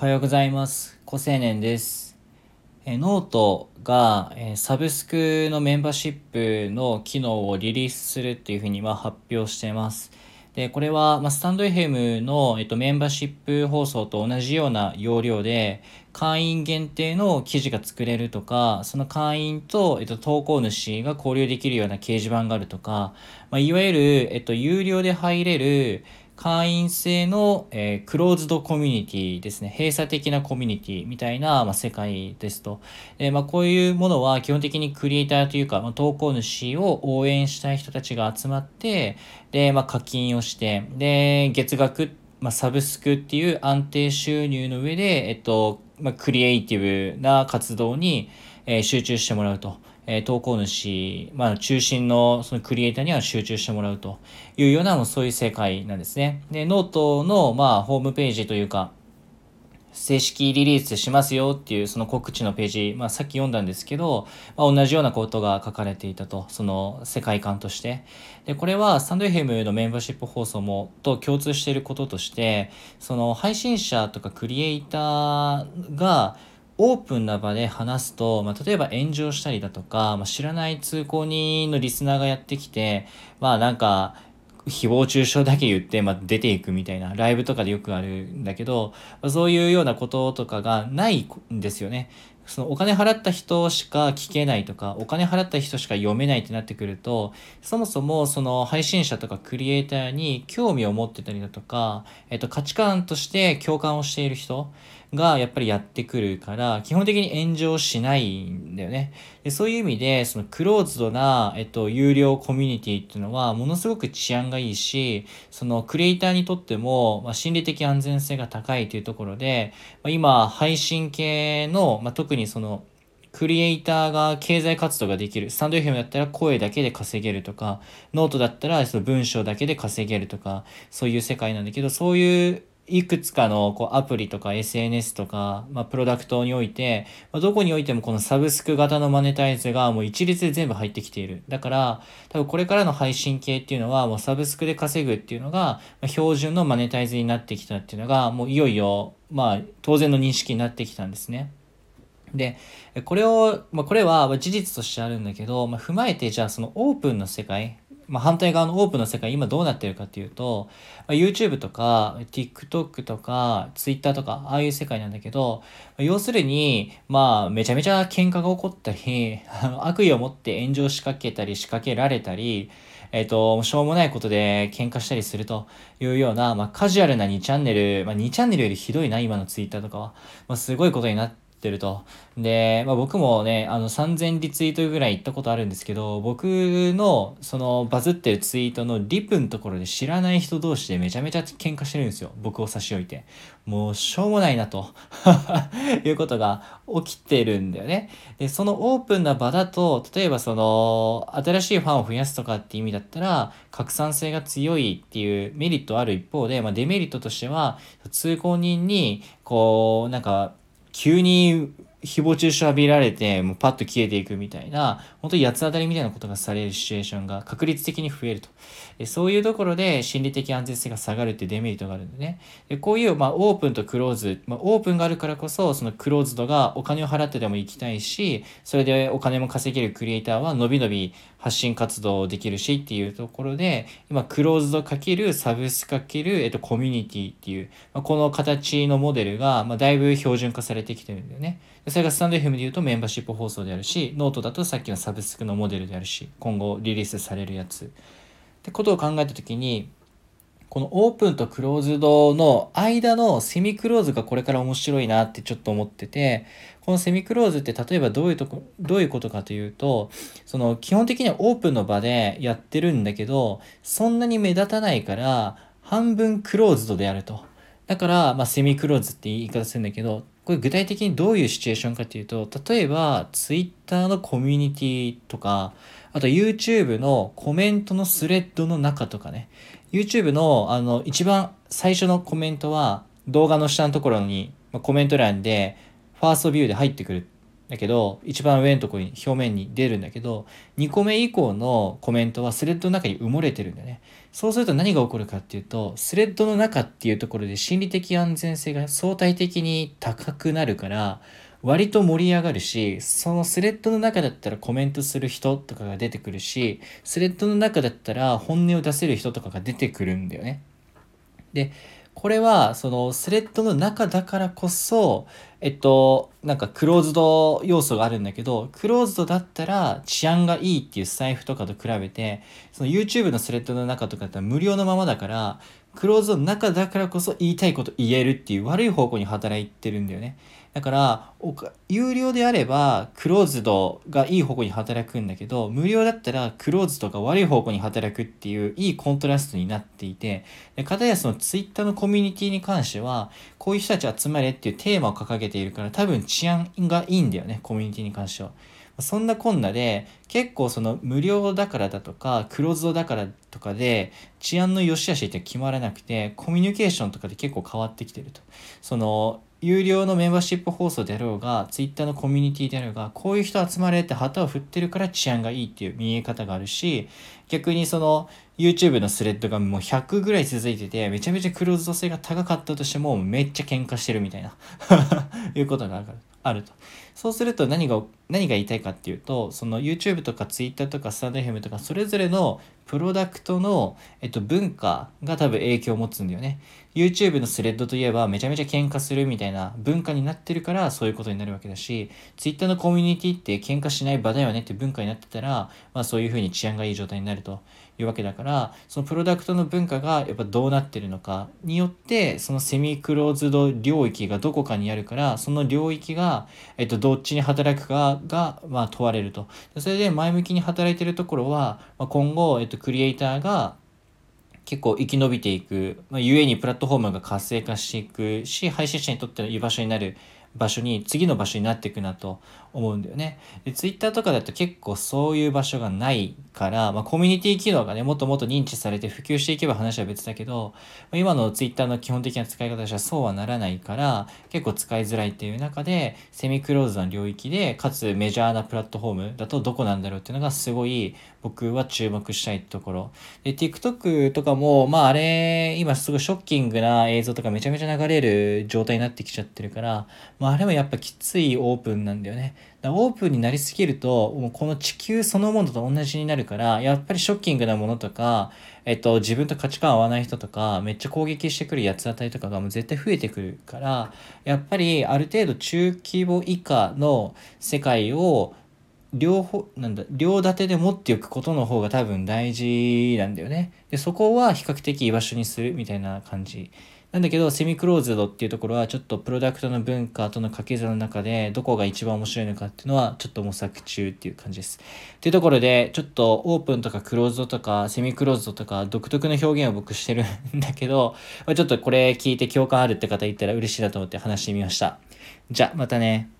はようございます。高青年です。えノートが、えサブスクのメンバーシップの機能をリリースするっていうふうには発表しています。で、これは、ま、 stand.fm の、えっと、メンバーシップ放送と同じような要領で、会員限定の記事が作れるとか、その会員と、えっと、投稿主が交流できるような掲示板があるとか、まあ、いわゆる、えっと、有料で入れる、会員制の、えー、クローズドコミュニティですね。閉鎖的なコミュニティみたいな、まあ、世界ですと。えー、まあ、こういうものは基本的にクリエイターというか、まあ、投稿主を応援したい人たちが集まって、で、まあ、課金をして、で、月額、まあ、サブスクっていう安定収入の上で、えっと、まあ、クリエイティブな活動に、えー、集中してもらうと。え投稿主、まあ、中心のそのクリエイターには集中してもらうというような、もうそういう世界なんですね。で、ノートの、まあ、ホームページというか、正式リリースしますよっていうその告知のページ、まあ、さっき読んだんですけど、まあ、同じようなことが書かれていたと、その世界観として。で、これはスタンド FM のメンバーシップ放送もと共通していることとして、その配信者とかクリエイターがオープンな場で話すと、まあ、例えば炎上したりだとか、まあ、知らない通行人のリスナーがやってきて、まあなんか、誹謗中傷だけ言って、まあ、出ていくみたいな、ライブとかでよくあるんだけど、まあ、そういうようなこととかがないんですよね。そのお金払った人しか聞けないとか、お金払った人しか読めないってなってくると、そもそもその配信者とかクリエイターに興味を持ってたりだとか、えっと価値観として共感をしている人がやっぱりやってくるから、基本的に炎上しないんだよね。でそういう意味で、そのクローズドな、えっと、有料コミュニティっていうのは、ものすごく治安がいいし、そのクリエイターにとっても、まあ、心理的安全性が高いというところで、まあ、今、配信系の、まあ、特にそのクリエイターが経済活動ができる。 stand.fm だったら声だけで稼げるとか、ノートだったらその文章だけで稼げるとか、そういう世界なんだけど、そういういくつかのこうアプリとか SNS とか、まあ、プロダクトにおいて、まあ、どこにおいてもこのサブスク型のマネタイズがもう一律で全部入ってきている。だから、多分これからの配信系っていうのはもうサブスクで稼ぐっていうのが、ま、標準のマネタイズになってきたっていうのが、もういよいよ、まあ、当然の認識になってきたんですね。で、これを、まあ、これは事実としてあるんだけど、まあ、踏まえて、じゃあそのオープンの世界、まあ、反対側のオープンの世界、今どうなってるかっていうと、ま、YouTube とか、TikTok とか、Twitter とか、ああいう世界なんだけど、ま、要するに、まあ、めちゃめちゃ喧嘩が起こったり、悪意を持って炎上仕掛けたり、仕掛けられたり、えっ、ー、と、しょうもないことで喧嘩したりするというような、まあ、カジュアルな2チャンネル、まあ、2チャンネルよりひどいな、今の Twitter とかは。まあ、すごいことになって、ってると。で、まあ、僕もね、あの3000リツイートぐらい行ったことあるんですけど、僕のそのバズってるツイートのリプのところで知らない人同士でめちゃめちゃ喧嘩してるんですよ。僕を差し置いて。もうしょうもないなと いうことが起きてるんだよね。で、そのオープンな場だと、例えばその新しいファンを増やすとかって意味だったら、拡散性が強いっていうメリットある一方で、まあ、デメリットとしては、通行人に、こう、なんか、急に誹謗中傷浴びられて、もうパッと消えていくみたいな、本当に八つ当たりみたいなことがされるシチュエーションが確率的に増えると。そういうところで心理的安全性が下がるってデメリットがあるんでね。でこういう、まあ、オープンとクローズ、まあ、オープンがあるからこそ、そのクローズドがお金を払ってでも行きたいし、それでお金も稼げるクリエイターは伸び伸び発信活動できるしっていうところで、今、クローズドかけるサブスクかける、えっと、コミュニティっていう、まあ、この形のモデルが、まあ、だいぶ標準化されてきてるんだよね。それがスタンド FM で言うとメンバーシップ放送であるし、ノートだとさっきのサブスクのモデルであるし、今後リリースされるやつ。ってことを考えた時に、このオープンとクローズドの間のセミクローズがこれから面白いなってちょっと思ってて、このセミクローズって例えばどういうとこ、どういうことかというと、その基本的にはオープンの場でやってるんだけど、そんなに目立たないから、半分クローズドであると。だから、まあ、セミクローズって言い方するんだけど、これ具体的にどういうシチュエーションかっていうと、例えば Twitter のコミュニティとか、あと YouTube のコメントのスレッドの中とかね、YouTube のあの一番最初のコメントは動画の下のところにコメント欄でファーストビューで入ってくる。だけど、一番上のところに表面に出るんだけど、2個目以降のコメントはスレッドの中に埋もれてるんだよね。そうすると何が起こるかっていうと、スレッドの中っていうところで心理的安全性が相対的に高くなるから、割と盛り上がるし、そのスレッドの中だったらコメントする人とかが出てくるし、スレッドの中だったら本音を出せる人とかが出てくるんだよね。で、これはそのスレッドの中だからこそ、えっと、なんかクローズド要素があるんだけど、クローズドだったら治安がいいっていう財布とかと比べて、その YouTube のスレッドの中とかだったら無料のままだから、クローズドの中だからこそ言いたいこと言えるっていう悪い方向に働いてるんだよね。だから、有料であれば、クローズドがいい方向に働くんだけど、無料だったら、クローズドが悪い方向に働くっていう、いいコントラストになっていて、で、かたやそのツイッターのコミュニティに関しては、こういう人たち集まれっていうテーマを掲げているから、多分治安がいいんだよね、コミュニティに関しては。そんなこんなで結構その無料だからだとかクローズドだからとかで治安の良し悪しって決まらなくてコミュニケーションとかで結構変わってきてると。その有料のメンバーシップ放送であろうが、ツイッターのコミュニティであろうが、こういう人集まれって旗を振ってるから治安がいいっていう見え方があるし、逆にその YouTube のスレッドがもう100ぐらい続いてて、めちゃめちゃクローズド性が高かったとしても、めっちゃ喧嘩してるみたいな いうことがある。あると。そうすると何が、何が言いたいかっていうと、その YouTube とか Twitter とかスタンド FM とか、それぞれのプロダクトの、えっと、文化が多分影響を持つんだよね。YouTube のスレッドといえばめちゃめちゃ喧嘩するみたいな文化になってるからそういうことになるわけだし、Twitter のコミュニティって喧嘩しない場だよねって文化になってたら、まあそういうふうに治安がいい状態になるというわけだから、そのプロダクトの文化がやっぱどうなってるのかによって、そのセミクローズド領域がどこかにあるから、その領域が、えっと、どっちに働くかが、まあ問われると。それで前向きに働いてるところは、まあ、今後、えっと、クリエイターが、結構生き延びていく、まあ、ゆえにプラットフォームが活性化していくし、配信者にとっての居場所になる場所に、次の場所になっていくなと思うんだよね。で、ツイッターとかだと結構そういう場所がないから、まあ、コミュニティ機能がね、もっともっと認知されて普及していけば話は別だけど、今のツイッターの基本的な使い方としてはそうはならないから、結構使いづらいっていう中で、セミクローズな領域で、かつメジャーなプラットフォームだとどこなんだろうっていうのがすごい僕は注目したいところ。で、TikTok とかも、まああれ、今すごいショッキングな映像とかめちゃめちゃ流れる状態になってきちゃってるから、まああれもやっぱきついオープンなんだよね。だオープンになりすぎると、もうこの地球そのものと同じになるから、やっぱりショッキングなものとか、えっと、自分と価値観合わない人とか、めっちゃ攻撃してくる八つ当たりとかがもう絶対増えてくるから、やっぱりある程度中規模以下の世界を両方、なんだ、両立てで持っておくことの方が多分大事なんだよね。で、そこは比較的居場所にするみたいな感じ。なんだけど、セミクローズドっていうところは、ちょっとプロダクトの文化との掛け算の中で、どこが一番面白いのかっていうのは、ちょっと模索中っていう感じです。っていうところで、ちょっとオープンとかクローズドとか、セミクローズドとか、独特の表現を僕してるんだけど、ちょっとこれ聞いて共感あるって方いたら嬉しいなと思って話してみました。じゃ、またね。